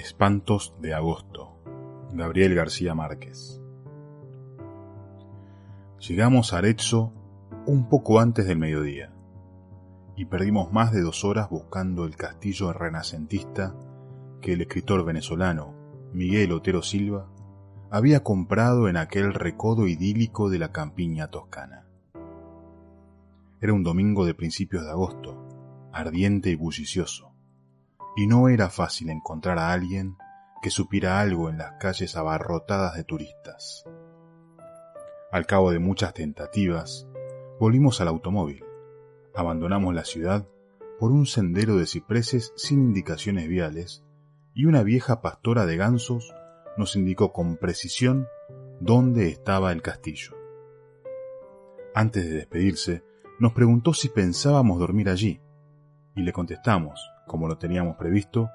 Espantos de agosto. Gabriel García Márquez. Llegamos a Arezzo un poco antes del mediodía y perdimos más de dos horas buscando el castillo renacentista que el escritor venezolano Miguel Otero Silva había comprado en aquel recodo idílico de la campiña toscana. Era un domingo de principios de agosto, ardiente y bullicioso y no era fácil encontrar a alguien que supiera algo en las calles abarrotadas de turistas. Al cabo de muchas tentativas, volvimos al automóvil, abandonamos la ciudad por un sendero de cipreses sin indicaciones viales y una vieja pastora de gansos nos indicó con precisión dónde estaba el castillo. Antes de despedirse, nos preguntó si pensábamos dormir allí, y le contestamos, como lo teníamos previsto,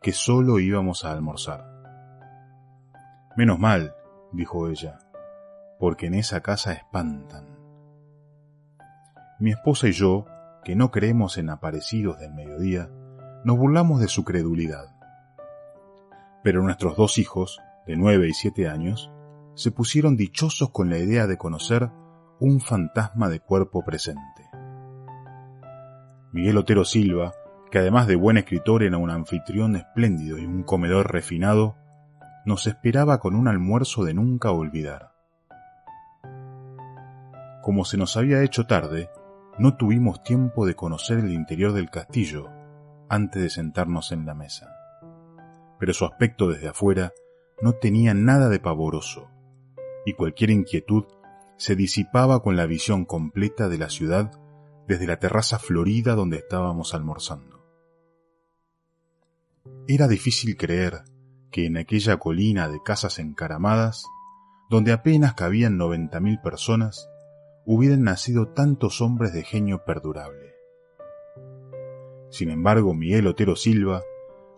que solo íbamos a almorzar. Menos mal, dijo ella, porque en esa casa espantan. Mi esposa y yo, que no creemos en aparecidos del mediodía, nos burlamos de su credulidad. Pero nuestros dos hijos, de nueve y siete años, se pusieron dichosos con la idea de conocer un fantasma de cuerpo presente. Miguel Otero Silva que además de buen escritor era un anfitrión espléndido y un comedor refinado, nos esperaba con un almuerzo de nunca olvidar. Como se nos había hecho tarde, no tuvimos tiempo de conocer el interior del castillo antes de sentarnos en la mesa. Pero su aspecto desde afuera no tenía nada de pavoroso, y cualquier inquietud se disipaba con la visión completa de la ciudad desde la terraza florida donde estábamos almorzando. Era difícil creer que en aquella colina de casas encaramadas, donde apenas cabían noventa mil personas, hubieran nacido tantos hombres de genio perdurable. Sin embargo, Miguel Otero Silva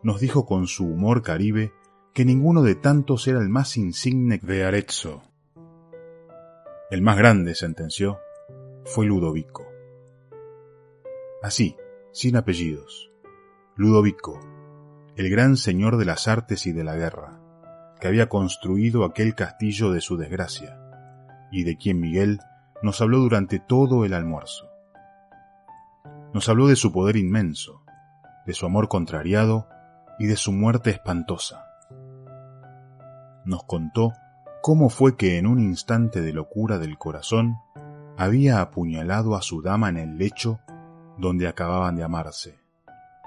nos dijo con su humor caribe que ninguno de tantos era el más insigne de Arezzo. El más grande, sentenció, fue Ludovico. Así, sin apellidos. Ludovico, el gran señor de las artes y de la guerra, que había construido aquel castillo de su desgracia, y de quien Miguel nos habló durante todo el almuerzo. Nos habló de su poder inmenso, de su amor contrariado y de su muerte espantosa. Nos contó cómo fue que en un instante de locura del corazón había apuñalado a su dama en el lecho donde acababan de amarse,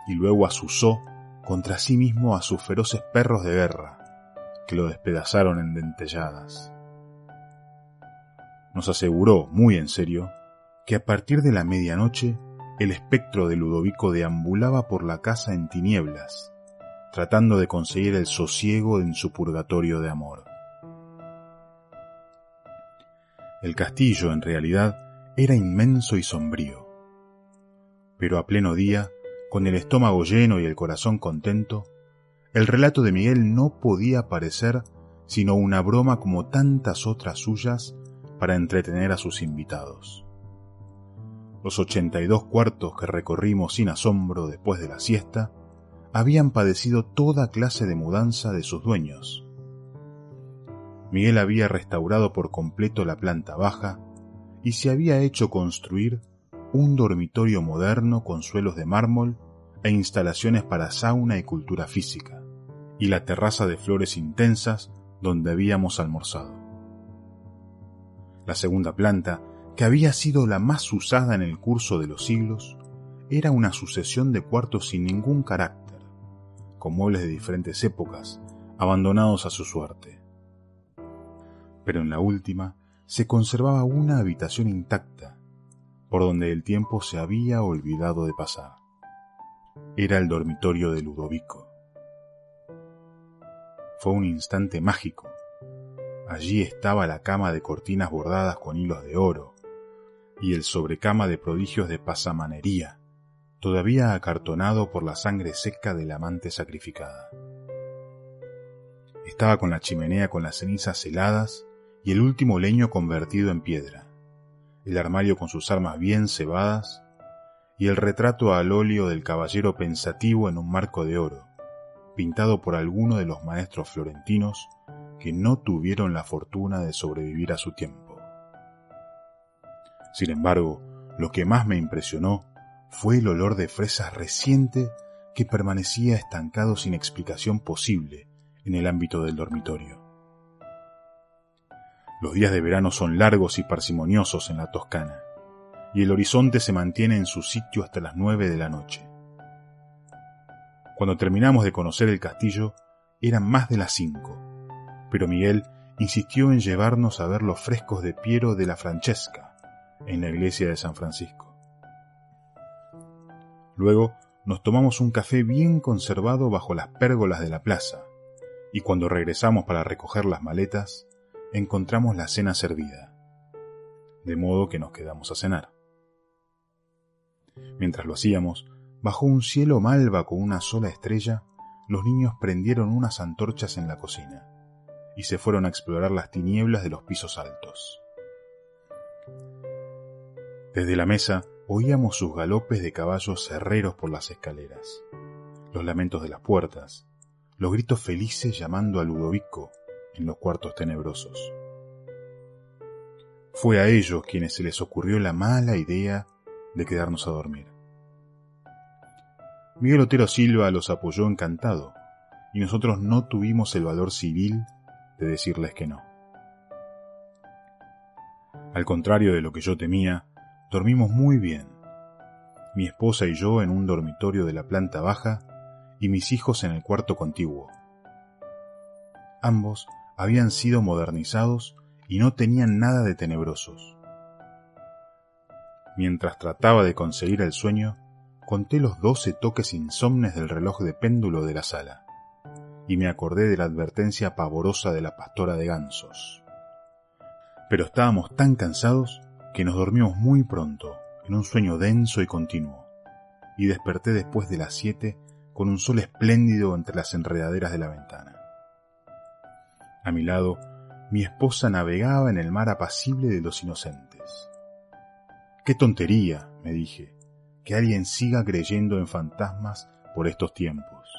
y luego asusó contra sí mismo a sus feroces perros de guerra, que lo despedazaron en dentelladas. Nos aseguró, muy en serio, que a partir de la medianoche el espectro de Ludovico deambulaba por la casa en tinieblas, tratando de conseguir el sosiego en su purgatorio de amor. El castillo, en realidad, era inmenso y sombrío, pero a pleno día con el estómago lleno y el corazón contento, el relato de Miguel no podía parecer sino una broma como tantas otras suyas para entretener a sus invitados. Los ochenta y dos cuartos que recorrimos sin asombro después de la siesta habían padecido toda clase de mudanza de sus dueños. Miguel había restaurado por completo la planta baja y se había hecho construir un dormitorio moderno con suelos de mármol e instalaciones para sauna y cultura física, y la terraza de flores intensas donde habíamos almorzado. La segunda planta, que había sido la más usada en el curso de los siglos, era una sucesión de cuartos sin ningún carácter, con muebles de diferentes épocas, abandonados a su suerte. Pero en la última se conservaba una habitación intacta, por donde el tiempo se había olvidado de pasar. Era el dormitorio de Ludovico. Fue un instante mágico. Allí estaba la cama de cortinas bordadas con hilos de oro y el sobrecama de prodigios de pasamanería, todavía acartonado por la sangre seca del amante sacrificada. Estaba con la chimenea con las cenizas heladas y el último leño convertido en piedra el armario con sus armas bien cebadas y el retrato al óleo del caballero pensativo en un marco de oro, pintado por alguno de los maestros florentinos que no tuvieron la fortuna de sobrevivir a su tiempo. Sin embargo, lo que más me impresionó fue el olor de fresas reciente que permanecía estancado sin explicación posible en el ámbito del dormitorio. Los días de verano son largos y parsimoniosos en la Toscana, y el horizonte se mantiene en su sitio hasta las nueve de la noche. Cuando terminamos de conocer el castillo, eran más de las cinco, pero Miguel insistió en llevarnos a ver los frescos de Piero de la Francesca en la iglesia de San Francisco. Luego nos tomamos un café bien conservado bajo las pérgolas de la plaza, y cuando regresamos para recoger las maletas, encontramos la cena servida, de modo que nos quedamos a cenar. Mientras lo hacíamos, bajo un cielo malva con una sola estrella, los niños prendieron unas antorchas en la cocina y se fueron a explorar las tinieblas de los pisos altos. Desde la mesa oíamos sus galopes de caballos herreros por las escaleras, los lamentos de las puertas, los gritos felices llamando a Ludovico en los cuartos tenebrosos. Fue a ellos quienes se les ocurrió la mala idea de quedarnos a dormir. Miguel Otero Silva los apoyó encantado, y nosotros no tuvimos el valor civil de decirles que no. Al contrario de lo que yo temía, dormimos muy bien. Mi esposa y yo en un dormitorio de la planta baja y mis hijos en el cuarto contiguo. Ambos habían sido modernizados y no tenían nada de tenebrosos. Mientras trataba de conseguir el sueño, conté los doce toques insomnes del reloj de péndulo de la sala, y me acordé de la advertencia pavorosa de la pastora de gansos. Pero estábamos tan cansados que nos dormimos muy pronto, en un sueño denso y continuo, y desperté después de las siete con un sol espléndido entre las enredaderas de la ventana. A mi lado, mi esposa navegaba en el mar apacible de los inocentes. Qué tontería, me dije, que alguien siga creyendo en fantasmas por estos tiempos.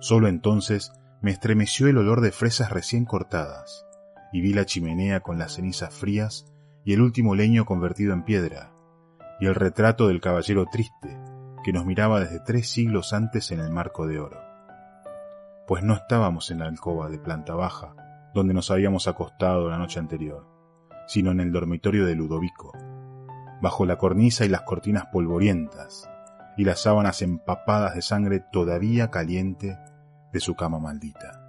Solo entonces me estremeció el olor de fresas recién cortadas, y vi la chimenea con las cenizas frías y el último leño convertido en piedra, y el retrato del caballero triste que nos miraba desde tres siglos antes en el marco de oro pues no estábamos en la alcoba de planta baja, donde nos habíamos acostado la noche anterior, sino en el dormitorio de Ludovico, bajo la cornisa y las cortinas polvorientas, y las sábanas empapadas de sangre todavía caliente de su cama maldita.